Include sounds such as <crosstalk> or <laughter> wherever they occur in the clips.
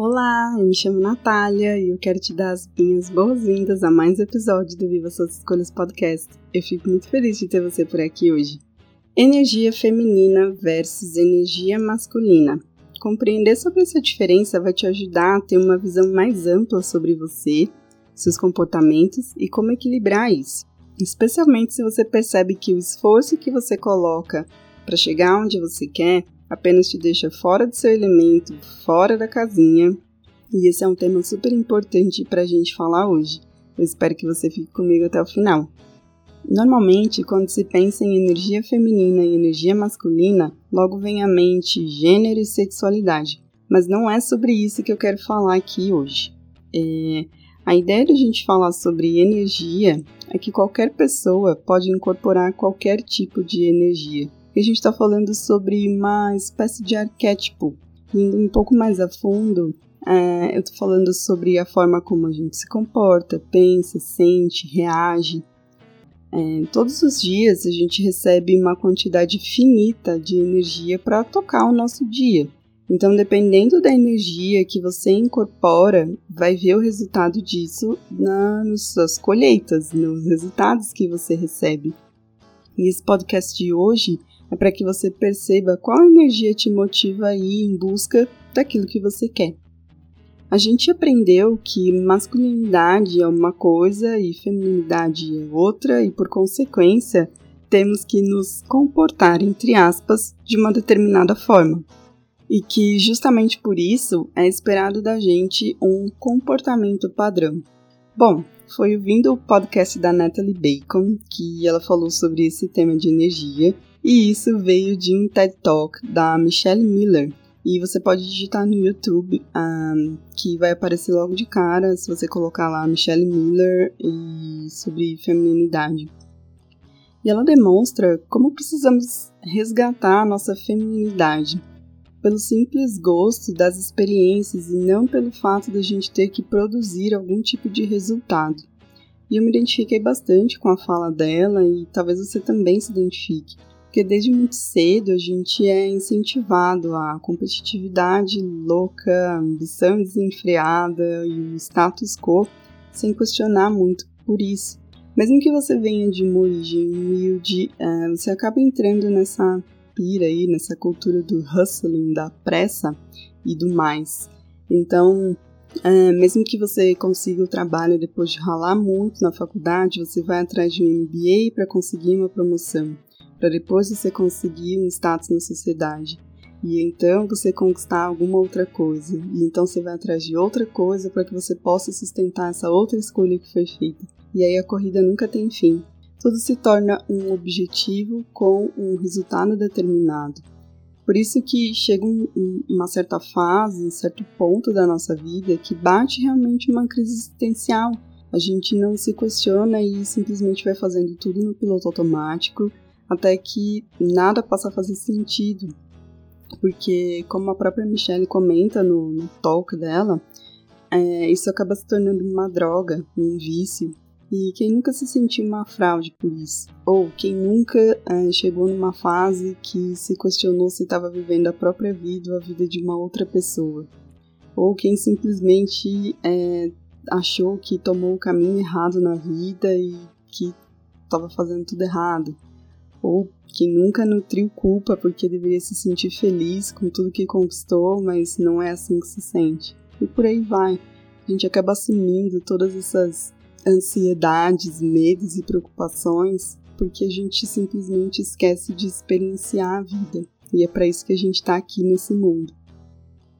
Olá, eu me chamo Natália e eu quero te dar as minhas boas-vindas a mais um episódio do Viva Suas Escolhas Podcast. Eu fico muito feliz de ter você por aqui hoje. Energia feminina versus energia masculina. Compreender sobre essa diferença vai te ajudar a ter uma visão mais ampla sobre você, seus comportamentos e como equilibrar isso. Especialmente se você percebe que o esforço que você coloca para chegar onde você quer apenas te deixa fora do seu elemento, fora da casinha. E esse é um tema super importante para a gente falar hoje. Eu espero que você fique comigo até o final. Normalmente, quando se pensa em energia feminina e energia masculina, logo vem à mente gênero e sexualidade. Mas não é sobre isso que eu quero falar aqui hoje. É, a ideia de a gente falar sobre energia é que qualquer pessoa pode incorporar qualquer tipo de energia a gente está falando sobre uma espécie de arquétipo. Indo um pouco mais a fundo, é, eu estou falando sobre a forma como a gente se comporta, pensa, sente, reage. É, todos os dias a gente recebe uma quantidade finita de energia para tocar o nosso dia. Então, dependendo da energia que você incorpora, vai ver o resultado disso na, nas suas colheitas, nos resultados que você recebe. E esse podcast de hoje é para que você perceba qual energia te motiva a ir em busca daquilo que você quer. A gente aprendeu que masculinidade é uma coisa e feminilidade é outra, e por consequência, temos que nos comportar, entre aspas, de uma determinada forma. E que justamente por isso é esperado da gente um comportamento padrão. Bom, foi ouvindo o podcast da Natalie Bacon que ela falou sobre esse tema de energia e isso veio de um TED Talk da Michelle Miller. E você pode digitar no YouTube, um, que vai aparecer logo de cara se você colocar lá Michelle Miller e sobre feminilidade. E ela demonstra como precisamos resgatar a nossa feminilidade pelo simples gosto das experiências e não pelo fato da gente ter que produzir algum tipo de resultado. E eu me identifiquei bastante com a fala dela e talvez você também se identifique. Porque desde muito cedo a gente é incentivado à competitividade louca, ambição desenfreada e o status quo sem questionar muito por isso. Mesmo que você venha de uma origem humilde, é, você acaba entrando nessa pira aí, nessa cultura do hustling, da pressa e do mais. Então, é, mesmo que você consiga o trabalho depois de ralar muito na faculdade, você vai atrás de um MBA para conseguir uma promoção para depois você conseguir um status na sociedade. E então você conquistar alguma outra coisa. E então você vai atrás de outra coisa para que você possa sustentar essa outra escolha que foi feita. E aí a corrida nunca tem fim. Tudo se torna um objetivo com um resultado determinado. Por isso que chega um, uma certa fase, um certo ponto da nossa vida que bate realmente uma crise existencial. A gente não se questiona e simplesmente vai fazendo tudo no piloto automático até que nada passa a fazer sentido. Porque, como a própria Michelle comenta no, no talk dela, é, isso acaba se tornando uma droga, um vício. E quem nunca se sentiu uma fraude por isso? Ou quem nunca é, chegou numa fase que se questionou se estava vivendo a própria vida ou a vida de uma outra pessoa? Ou quem simplesmente é, achou que tomou o caminho errado na vida e que estava fazendo tudo errado? Ou que nunca nutriu culpa porque deveria se sentir feliz com tudo que conquistou, mas não é assim que se sente. E por aí vai. A gente acaba assumindo todas essas ansiedades, medos e preocupações porque a gente simplesmente esquece de experienciar a vida. E é para isso que a gente está aqui nesse mundo.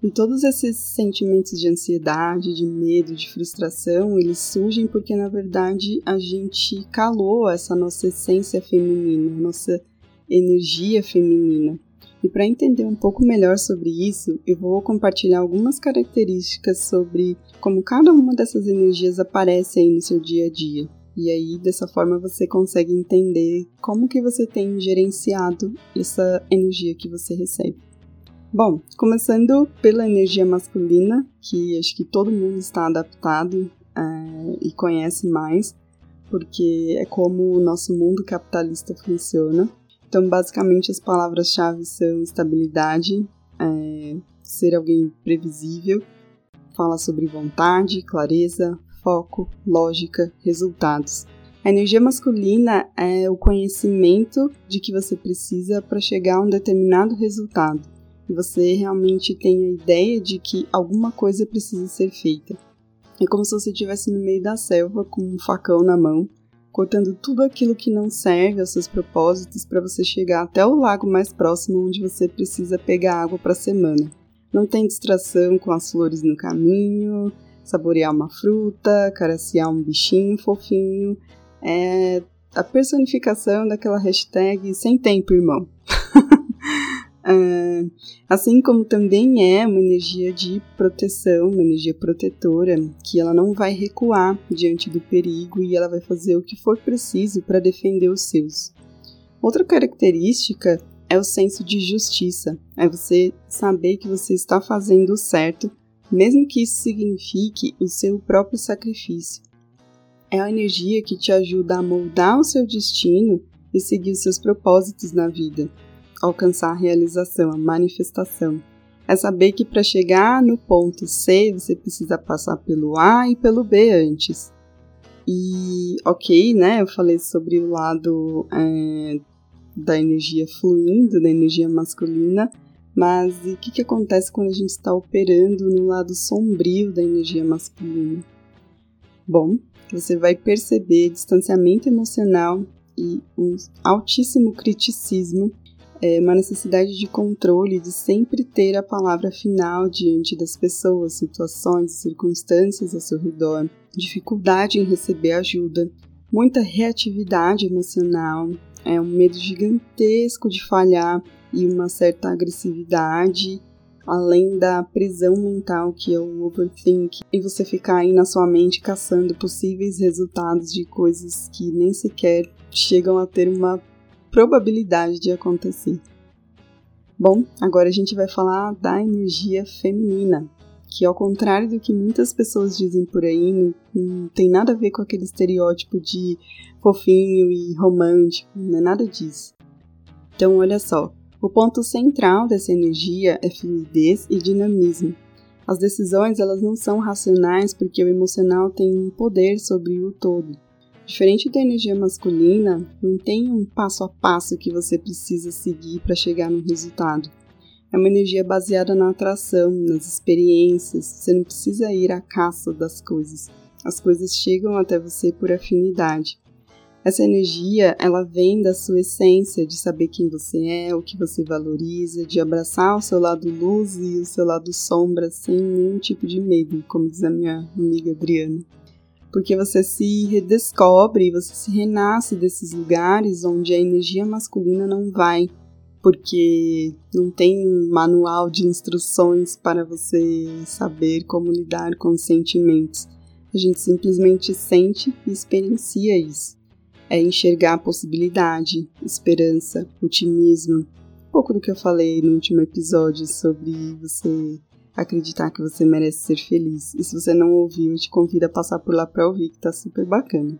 E todos esses sentimentos de ansiedade, de medo, de frustração, eles surgem porque na verdade a gente calou essa nossa essência feminina, nossa energia feminina. E para entender um pouco melhor sobre isso, eu vou compartilhar algumas características sobre como cada uma dessas energias aparece aí no seu dia a dia. E aí, dessa forma, você consegue entender como que você tem gerenciado essa energia que você recebe. Bom, começando pela energia masculina, que acho que todo mundo está adaptado é, e conhece mais, porque é como o nosso mundo capitalista funciona. Então, basicamente, as palavras-chave são estabilidade, é, ser alguém previsível, fala sobre vontade, clareza, foco, lógica, resultados. A energia masculina é o conhecimento de que você precisa para chegar a um determinado resultado. E você realmente tem a ideia de que alguma coisa precisa ser feita. É como se você estivesse no meio da selva com um facão na mão cortando tudo aquilo que não serve aos seus propósitos para você chegar até o lago mais próximo onde você precisa pegar água para a semana. Não tem distração com as flores no caminho, saborear uma fruta, caraciar um bichinho fofinho. É a personificação daquela hashtag sem tempo, irmão. É, assim como também é uma energia de proteção, uma energia protetora, que ela não vai recuar diante do perigo e ela vai fazer o que for preciso para defender os seus. Outra característica é o senso de justiça, é você saber que você está fazendo o certo, mesmo que isso signifique o seu próprio sacrifício. É a energia que te ajuda a moldar o seu destino e seguir os seus propósitos na vida alcançar a realização, a manifestação. É saber que para chegar no ponto C você precisa passar pelo A e pelo B antes. E ok, né? Eu falei sobre o lado é, da energia fluindo, da energia masculina, mas o que, que acontece quando a gente está operando no lado sombrio da energia masculina? Bom, você vai perceber distanciamento emocional e um altíssimo criticismo é uma necessidade de controle, de sempre ter a palavra final diante das pessoas, situações, circunstâncias ao seu redor, dificuldade em receber ajuda, muita reatividade emocional, é um medo gigantesco de falhar e uma certa agressividade, além da prisão mental que é o overthink, e você ficar aí na sua mente caçando possíveis resultados de coisas que nem sequer chegam a ter uma probabilidade de acontecer. Bom, agora a gente vai falar da energia feminina, que ao contrário do que muitas pessoas dizem por aí, não, tem nada a ver com aquele estereótipo de fofinho e romântico, não é nada disso. Então, olha só, o ponto central dessa energia é fluidez e dinamismo. As decisões elas não são racionais porque o emocional tem um poder sobre o todo. Diferente da energia masculina, não tem um passo a passo que você precisa seguir para chegar no resultado. É uma energia baseada na atração, nas experiências. Você não precisa ir à caça das coisas. As coisas chegam até você por afinidade. Essa energia, ela vem da sua essência, de saber quem você é, o que você valoriza, de abraçar o seu lado luz e o seu lado sombra sem nenhum tipo de medo, como diz a minha amiga Adriana porque você se redescobre, você se renasce desses lugares onde a energia masculina não vai, porque não tem um manual de instruções para você saber como lidar com os sentimentos. A gente simplesmente sente e experiencia isso. É enxergar a possibilidade, esperança, otimismo. Um pouco do que eu falei no último episódio sobre você acreditar que você merece ser feliz. E se você não ouviu, eu te convido a passar por lá para ouvir, que tá super bacana.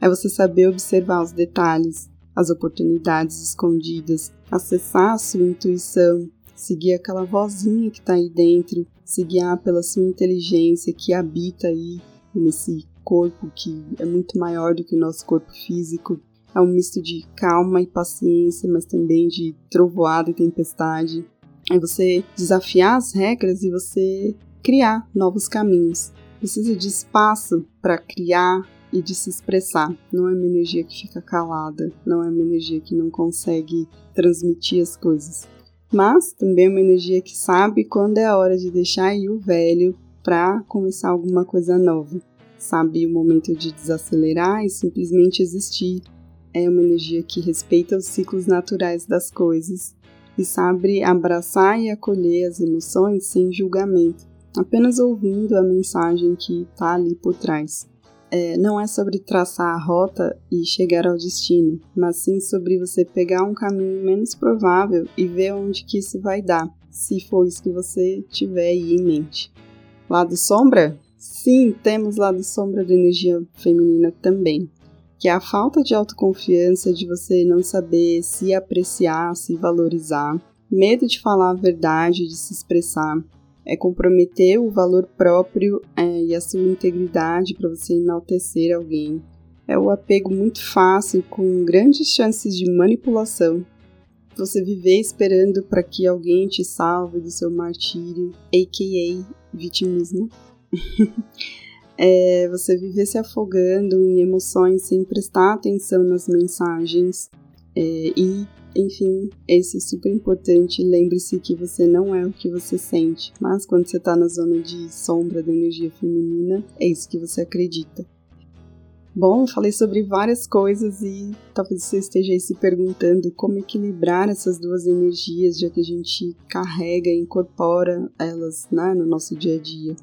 É você saber observar os detalhes, as oportunidades escondidas, acessar a sua intuição, seguir aquela vozinha que está aí dentro, se guiar pela sua inteligência que habita aí nesse corpo que é muito maior do que o nosso corpo físico. É um misto de calma e paciência, mas também de trovoada e tempestade. É você desafiar as regras e você criar novos caminhos. Precisa de espaço para criar e de se expressar. Não é uma energia que fica calada, não é uma energia que não consegue transmitir as coisas. Mas também é uma energia que sabe quando é a hora de deixar ir o velho para começar alguma coisa nova. Sabe o momento de desacelerar e simplesmente existir. É uma energia que respeita os ciclos naturais das coisas e sabe abraçar e acolher as emoções sem julgamento, apenas ouvindo a mensagem que está ali por trás. É, não é sobre traçar a rota e chegar ao destino, mas sim sobre você pegar um caminho menos provável e ver onde que isso vai dar, se for isso que você tiver aí em mente. Lado sombra? Sim, temos lado sombra da energia feminina também que é a falta de autoconfiança, de você não saber se apreciar, se valorizar, medo de falar a verdade, de se expressar, é comprometer o valor próprio é, e a sua integridade para você enaltecer alguém. É o apego muito fácil, com grandes chances de manipulação. Você viver esperando para que alguém te salve do seu martírio, a.k.a. vitimismo. <laughs> é você viver se afogando em emoções sem prestar atenção nas mensagens é, e enfim, esse é super importante. Lembre-se que você não é o que você sente, mas quando você está na zona de sombra da energia feminina, é isso que você acredita. Bom, falei sobre várias coisas e talvez você esteja aí se perguntando como equilibrar essas duas energias, já que a gente carrega e incorpora elas né, no nosso dia a dia.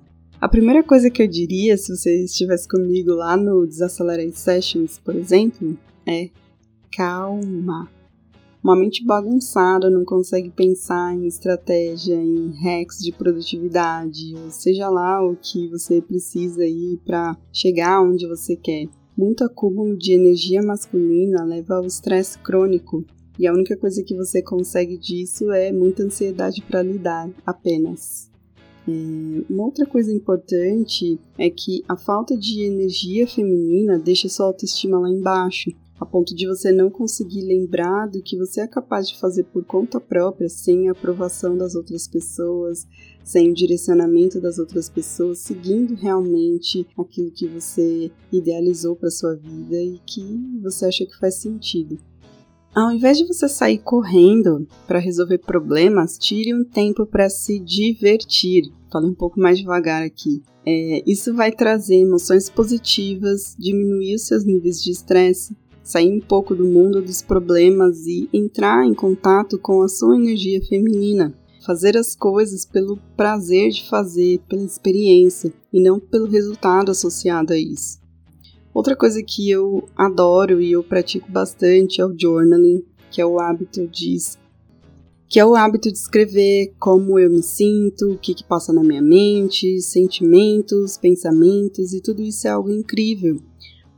A primeira coisa que eu diria, se você estivesse comigo lá no Desaccelerate Sessions, por exemplo, é calma. Uma mente bagunçada não consegue pensar em estratégia, em hacks de produtividade, ou seja lá o que você precisa aí para chegar onde você quer. Muito acúmulo de energia masculina leva ao estresse crônico, e a única coisa que você consegue disso é muita ansiedade para lidar apenas. Uma outra coisa importante é que a falta de energia feminina deixa sua autoestima lá embaixo, a ponto de você não conseguir lembrar do que você é capaz de fazer por conta própria, sem a aprovação das outras pessoas, sem o direcionamento das outras pessoas, seguindo realmente aquilo que você idealizou para sua vida e que você acha que faz sentido. Ao invés de você sair correndo para resolver problemas, tire um tempo para se divertir. Falei um pouco mais devagar aqui. É, isso vai trazer emoções positivas, diminuir os seus níveis de estresse, sair um pouco do mundo dos problemas e entrar em contato com a sua energia feminina. Fazer as coisas pelo prazer de fazer, pela experiência e não pelo resultado associado a isso. Outra coisa que eu adoro e eu pratico bastante é o journaling, que é o hábito de que é o hábito de escrever como eu me sinto, o que, que passa na minha mente, sentimentos, pensamentos e tudo isso é algo incrível,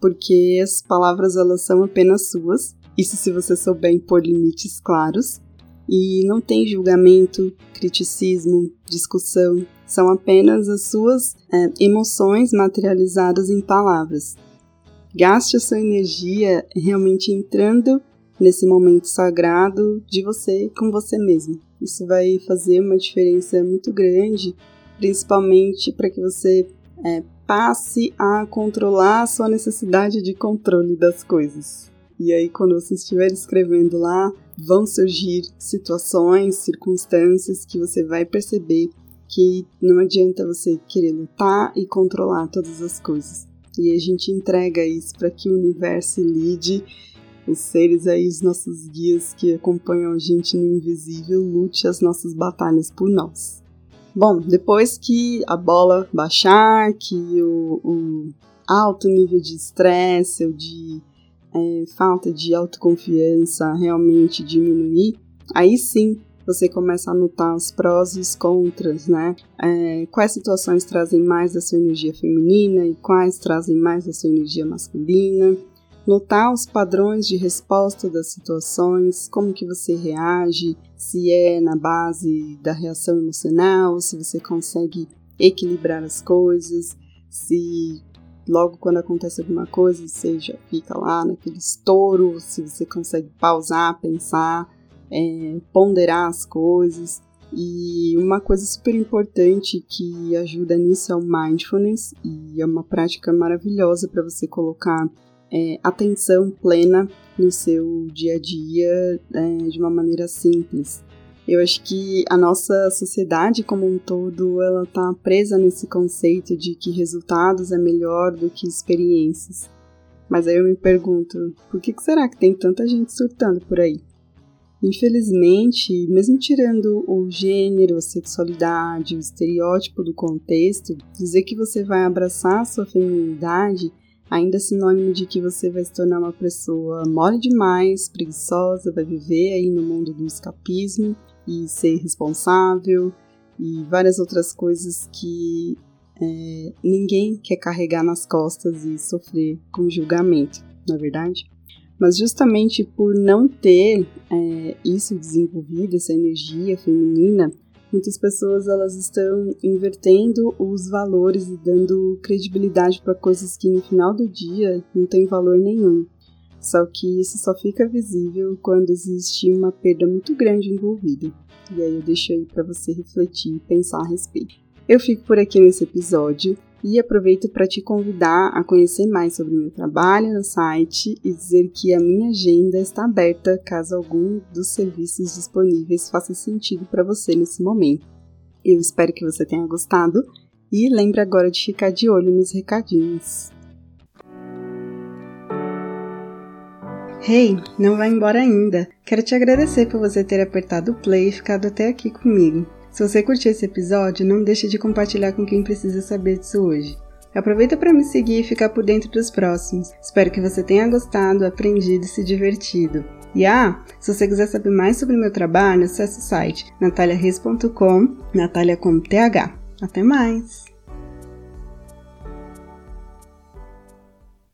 porque as palavras elas são apenas suas, isso se você souber impor limites claros, e não tem julgamento, criticismo, discussão, são apenas as suas é, emoções materializadas em palavras. Gaste a sua energia realmente entrando nesse momento sagrado de você com você mesmo. Isso vai fazer uma diferença muito grande, principalmente para que você é, passe a controlar a sua necessidade de controle das coisas. E aí, quando você estiver escrevendo lá, vão surgir situações, circunstâncias que você vai perceber que não adianta você querer lutar e controlar todas as coisas. E a gente entrega isso para que o universo lide os seres aí, os nossos guias que acompanham a gente no invisível, lute as nossas batalhas por nós. Bom, depois que a bola baixar, que o, o alto nível de estresse ou de é, falta de autoconfiança realmente diminuir, aí sim você começa a notar os prós e os contras, né? É, quais situações trazem mais da sua energia feminina e quais trazem mais da sua energia masculina notar os padrões de resposta das situações, como que você reage, se é na base da reação emocional, se você consegue equilibrar as coisas, se logo quando acontece alguma coisa já fica lá naquele estouro, se você consegue pausar, pensar, é, ponderar as coisas. E uma coisa super importante que ajuda nisso é o mindfulness, e é uma prática maravilhosa para você colocar é, atenção plena no seu dia a dia é, de uma maneira simples. Eu acho que a nossa sociedade como um todo ela está presa nesse conceito de que resultados é melhor do que experiências. Mas aí eu me pergunto, por que será que tem tanta gente surtando por aí? Infelizmente, mesmo tirando o gênero, a sexualidade, o estereótipo do contexto, dizer que você vai abraçar a sua feminilidade ainda é sinônimo de que você vai se tornar uma pessoa mole demais, preguiçosa, vai viver aí no mundo do escapismo e ser responsável e várias outras coisas que é, ninguém quer carregar nas costas e sofrer com julgamento, não é verdade? Mas justamente por não ter é, isso desenvolvido, essa energia feminina, muitas pessoas elas estão invertendo os valores e dando credibilidade para coisas que no final do dia não tem valor nenhum. Só que isso só fica visível quando existe uma perda muito grande envolvida. E aí eu deixo aí para você refletir e pensar a respeito. Eu fico por aqui nesse episódio e aproveito para te convidar a conhecer mais sobre o meu trabalho no site e dizer que a minha agenda está aberta caso algum dos serviços disponíveis faça sentido para você nesse momento. Eu espero que você tenha gostado e lembre agora de ficar de olho nos recadinhos. Hey, não vai embora ainda! Quero te agradecer por você ter apertado o play e ficado até aqui comigo. Se você curtiu esse episódio, não deixe de compartilhar com quem precisa saber disso hoje. Aproveita para me seguir e ficar por dentro dos próximos. Espero que você tenha gostado, aprendido e se divertido. E ah, se você quiser saber mais sobre meu trabalho, acesse o site nataliareis.com, Natalia com TH. Até mais!